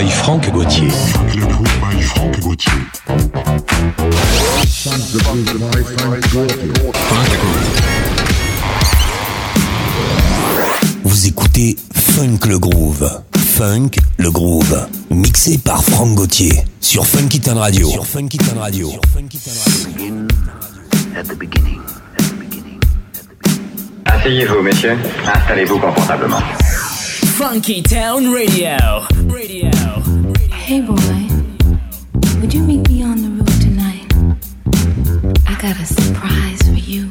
by Franck Gauthier. Franck Vous écoutez Funk le Groove. Funk le Groove. Mixé par Franck Gauthier. Sur Funky Town Radio. Sur Funky Town Radio. Sur Funky Town Radio. Asseyez-vous, messieurs. Installez-vous confortablement. Funky Town Radio. Radio. Radio. Hey boy, would you meet me on the roof tonight? I got a surprise for you.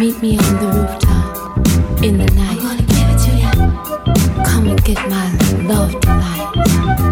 Meet me on the rooftop in the night. I'm gonna give it to you. Come and get my love tonight.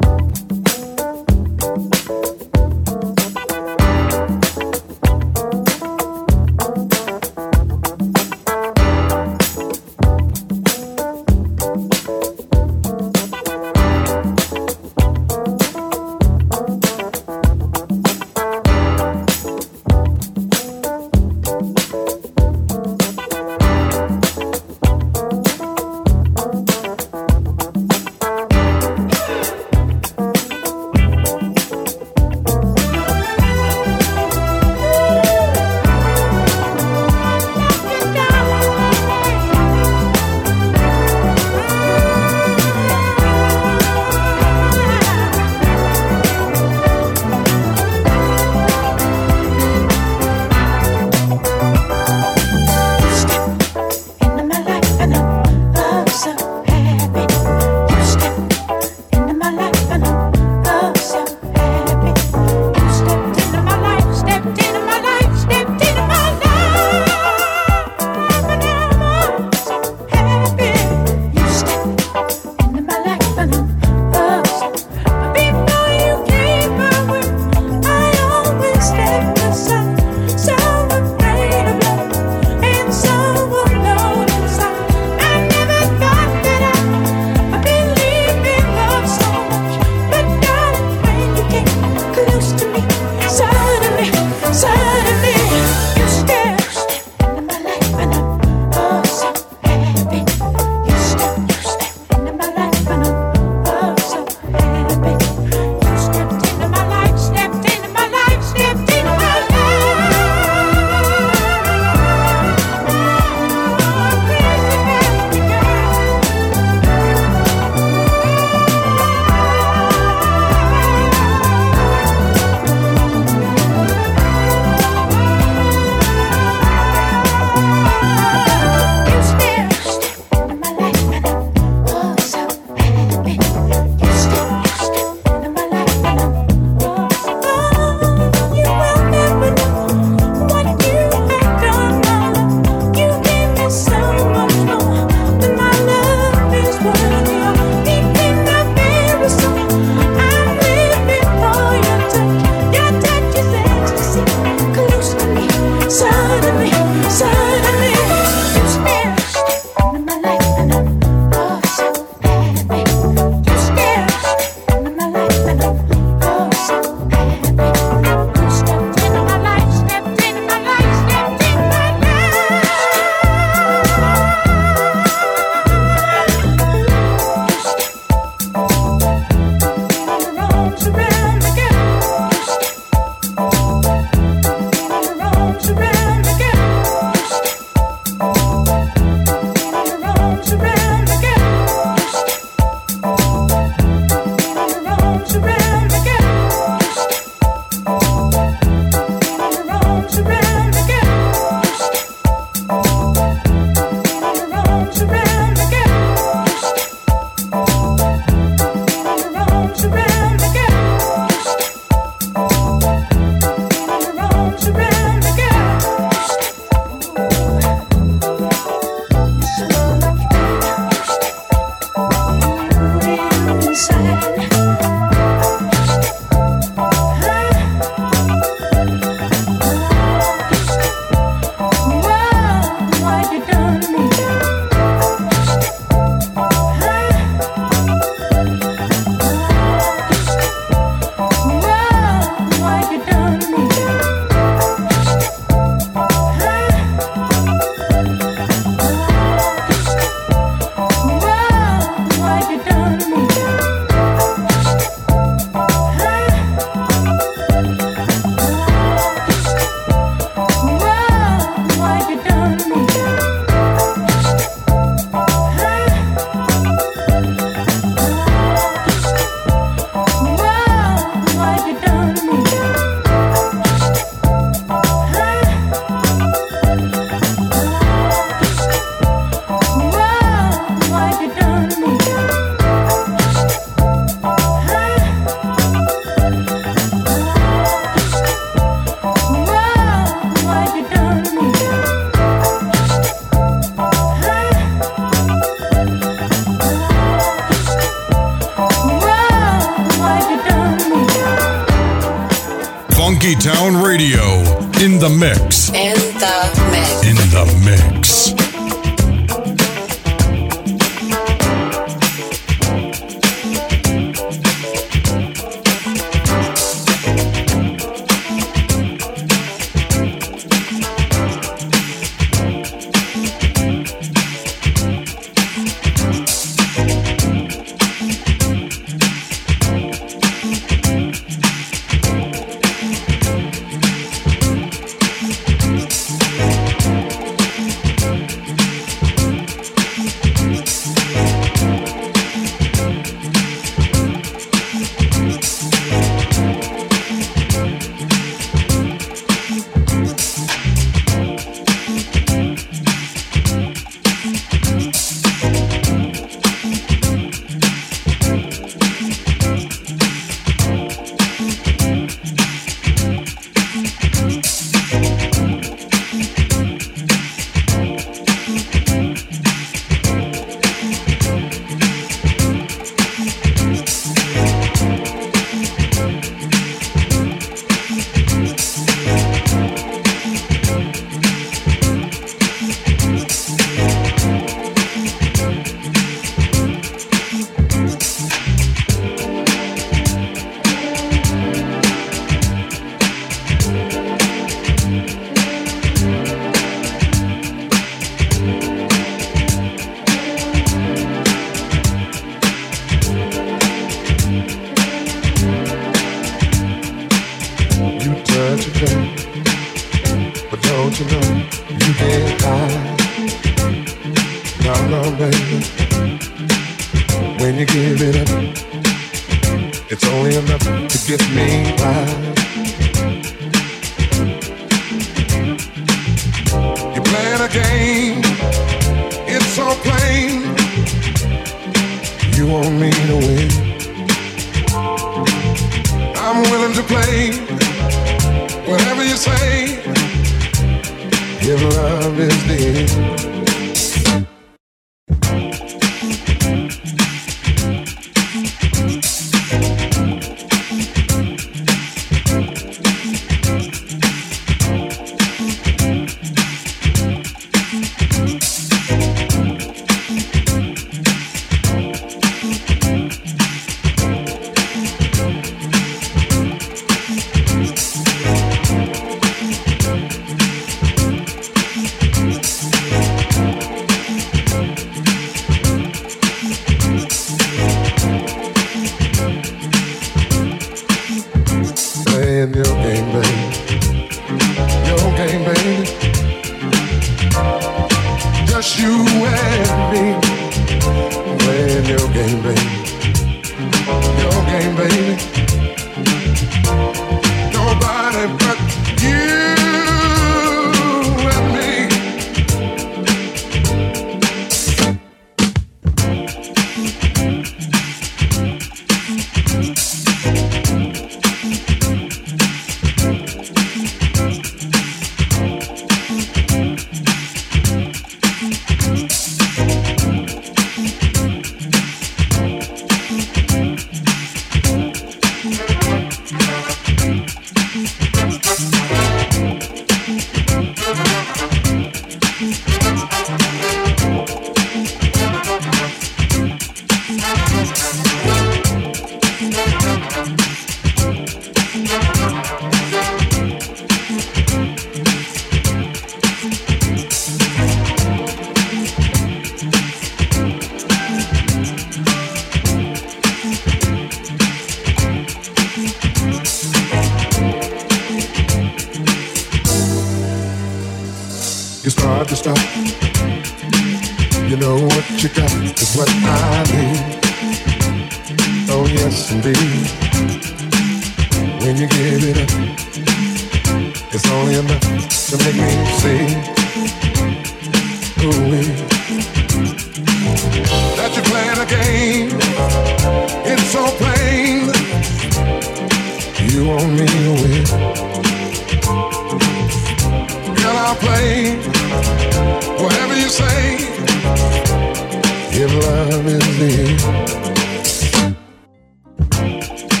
Yeah.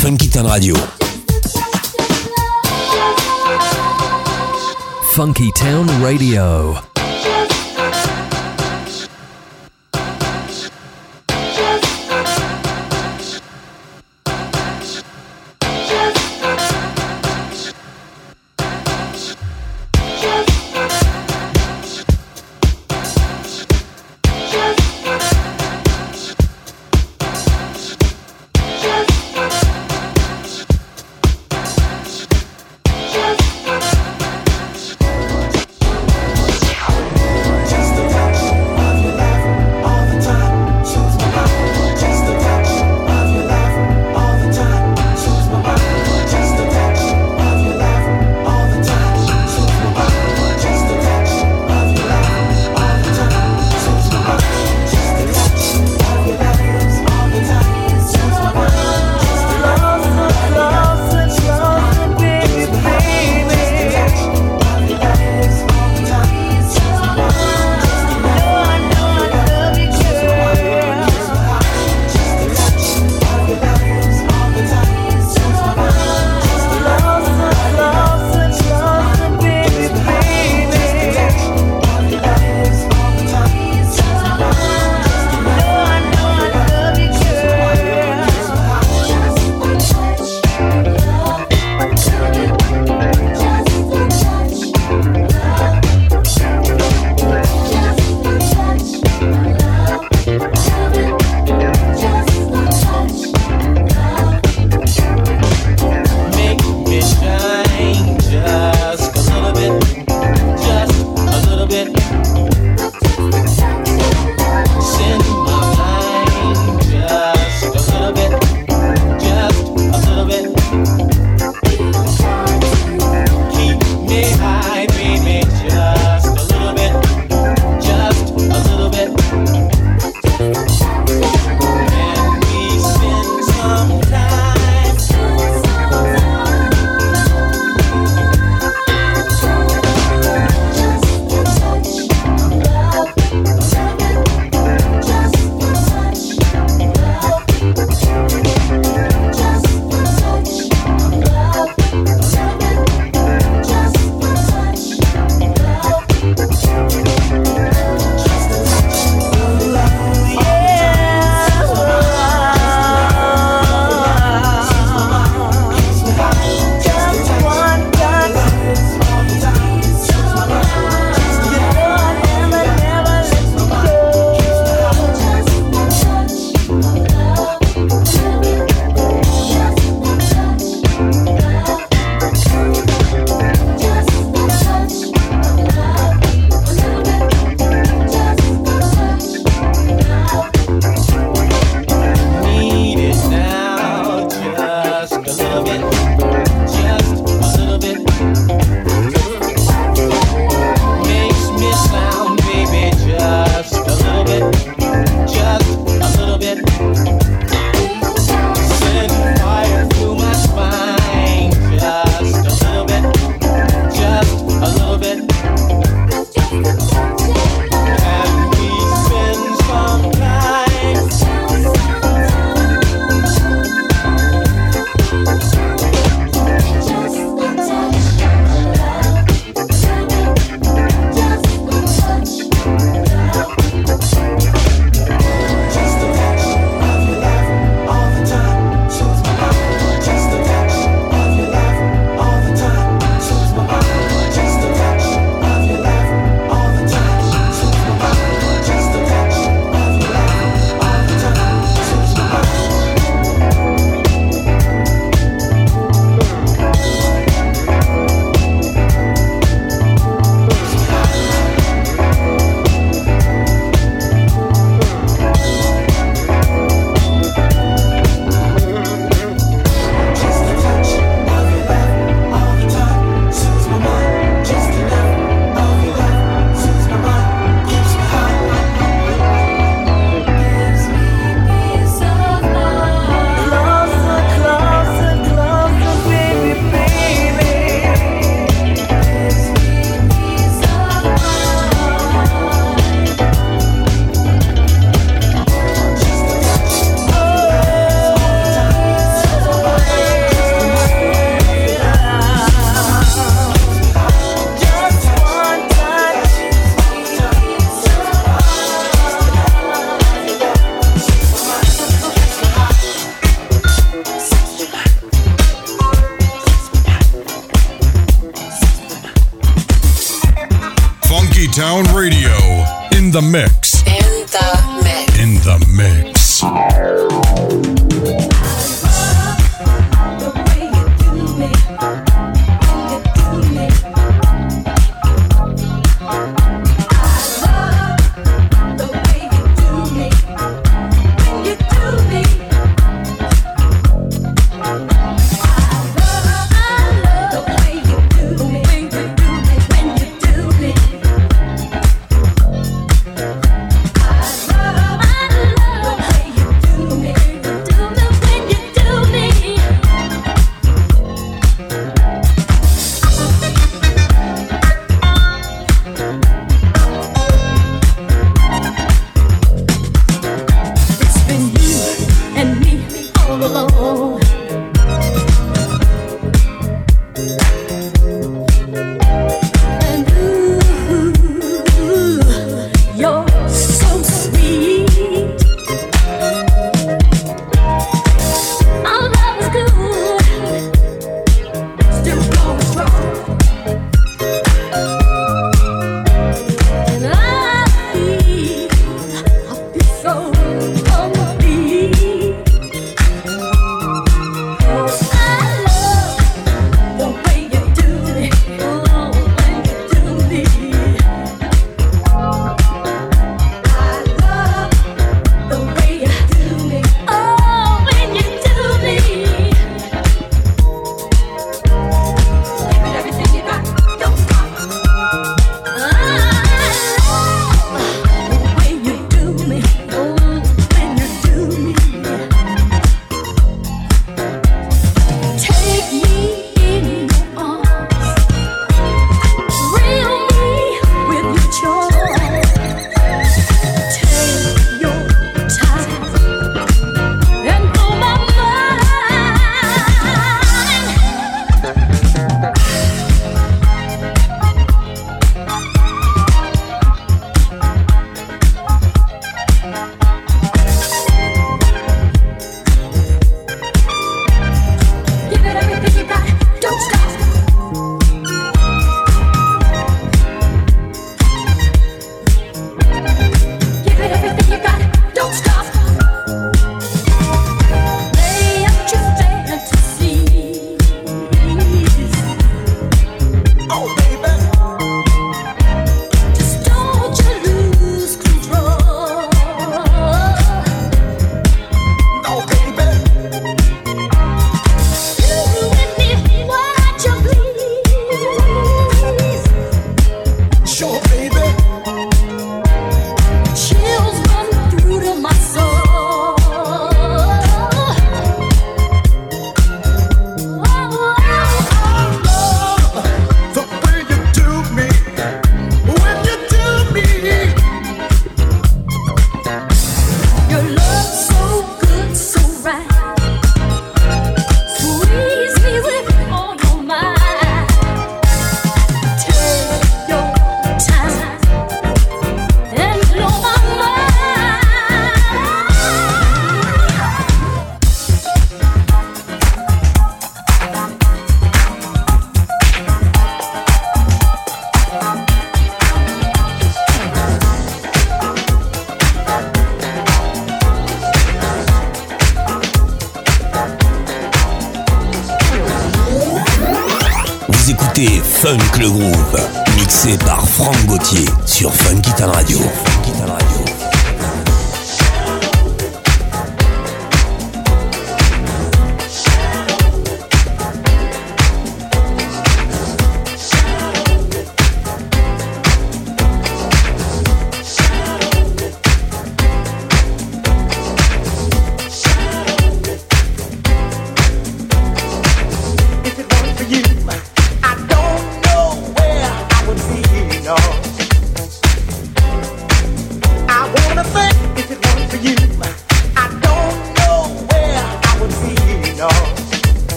Funky Town Radio. Funky Town Radio.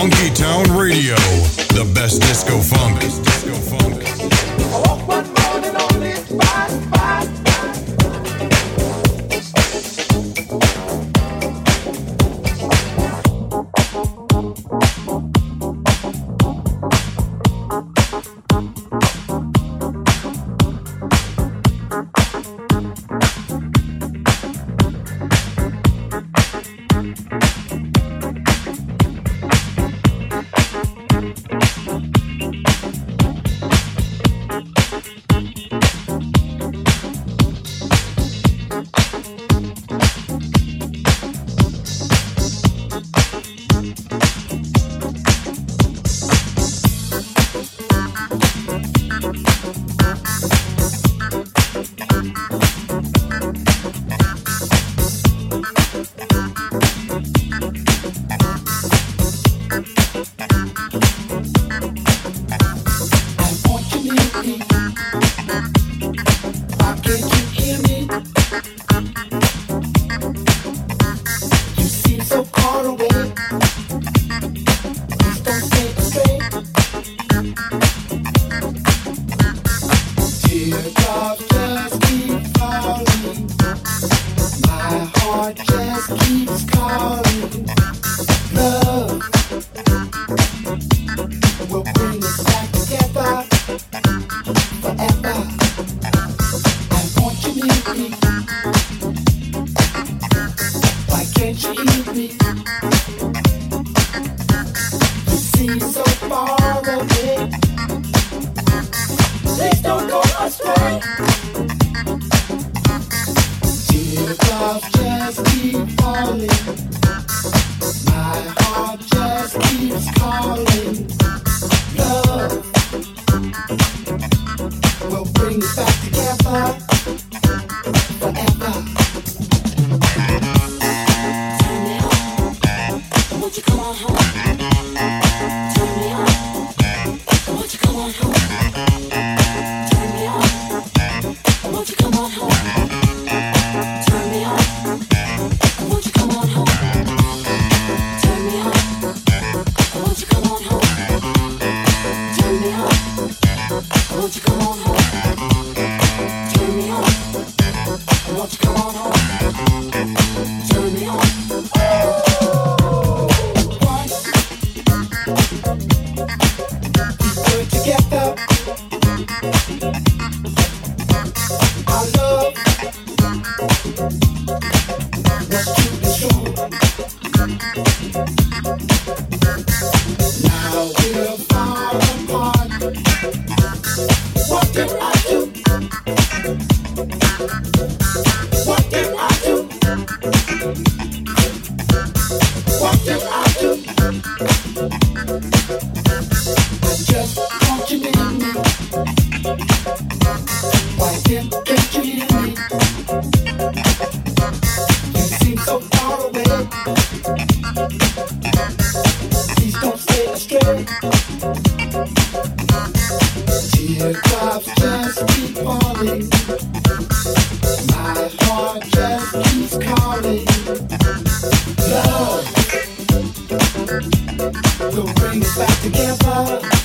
Funky Town Radio, the best disco funk. Teardrops just keep falling. Love, bring love, back love.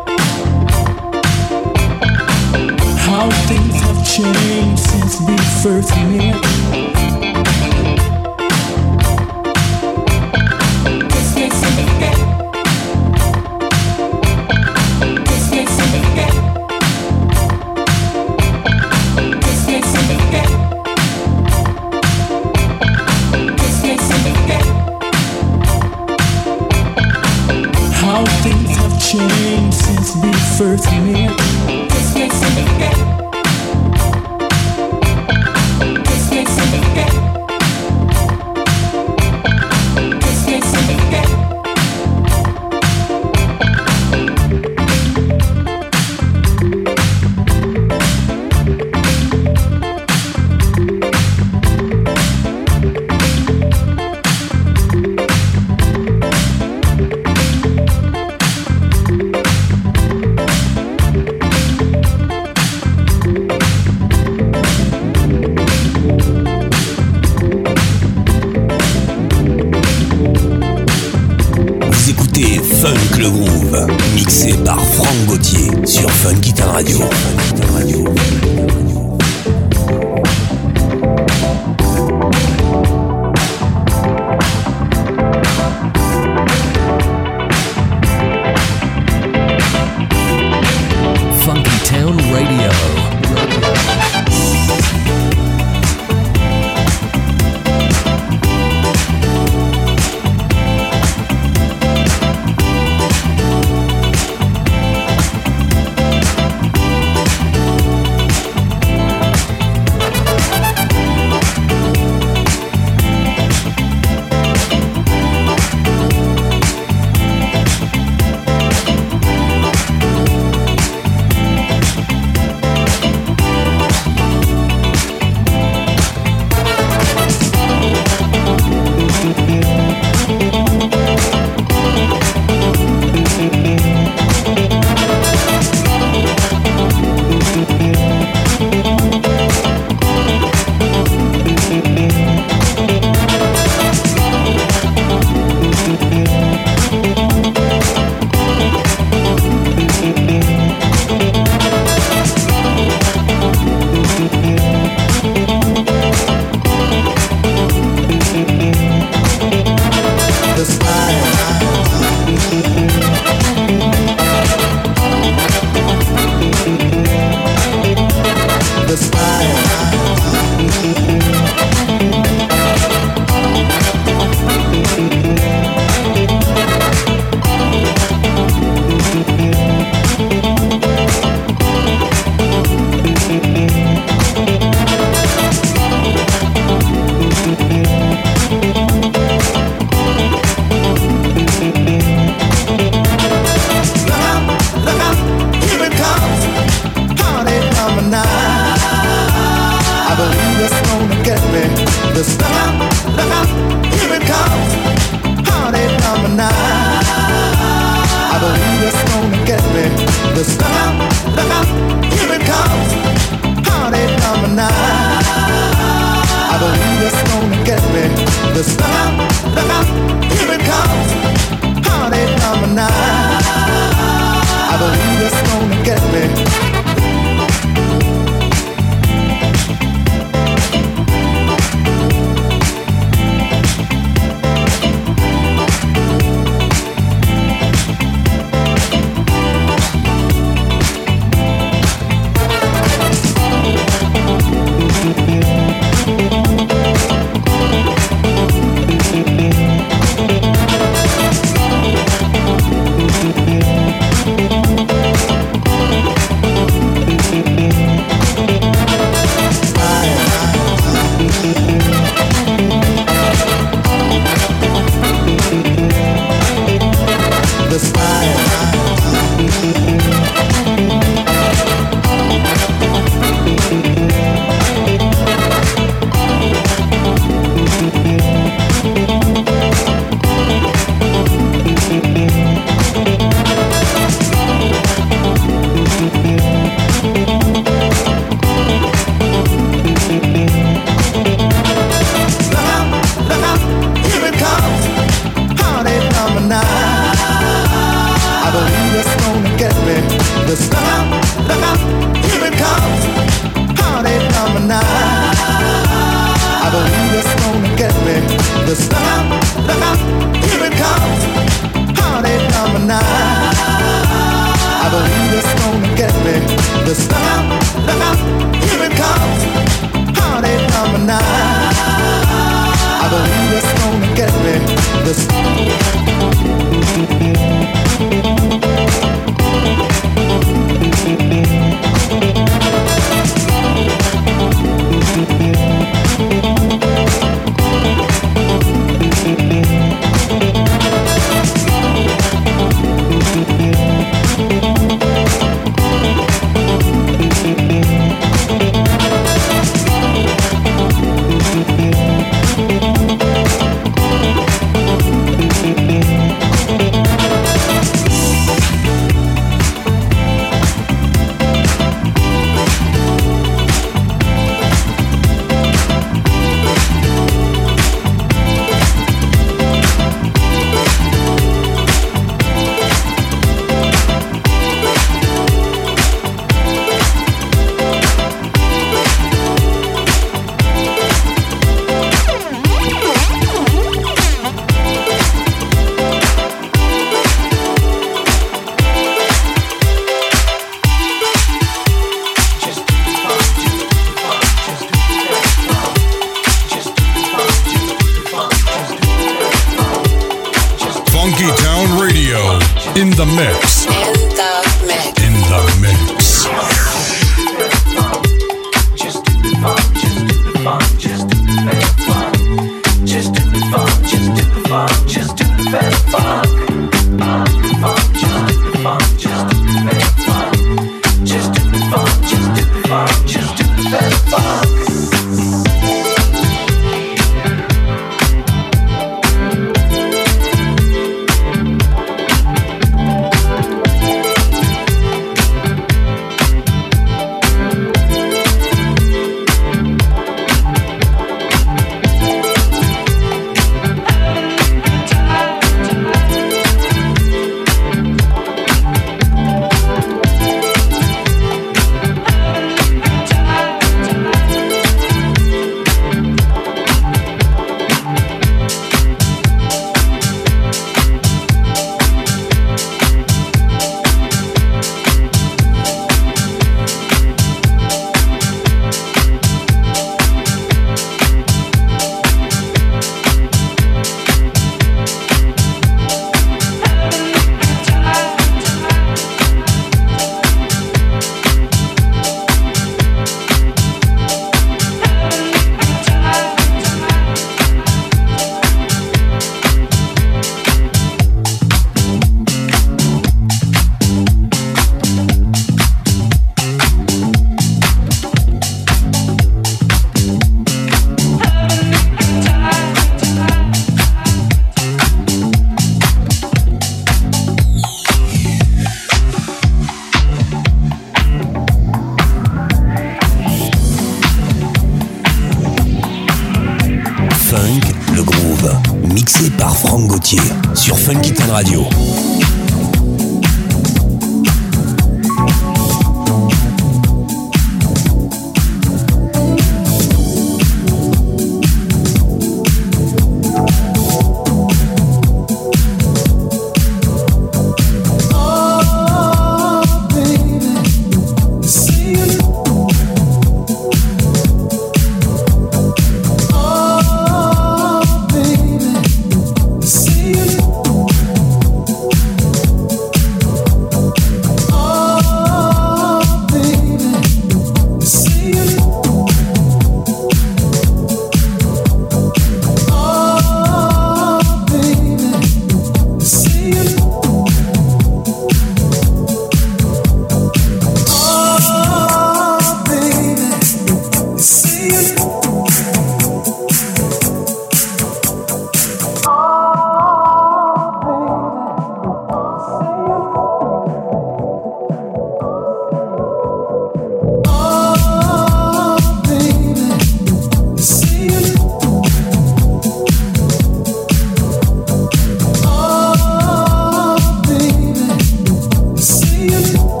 The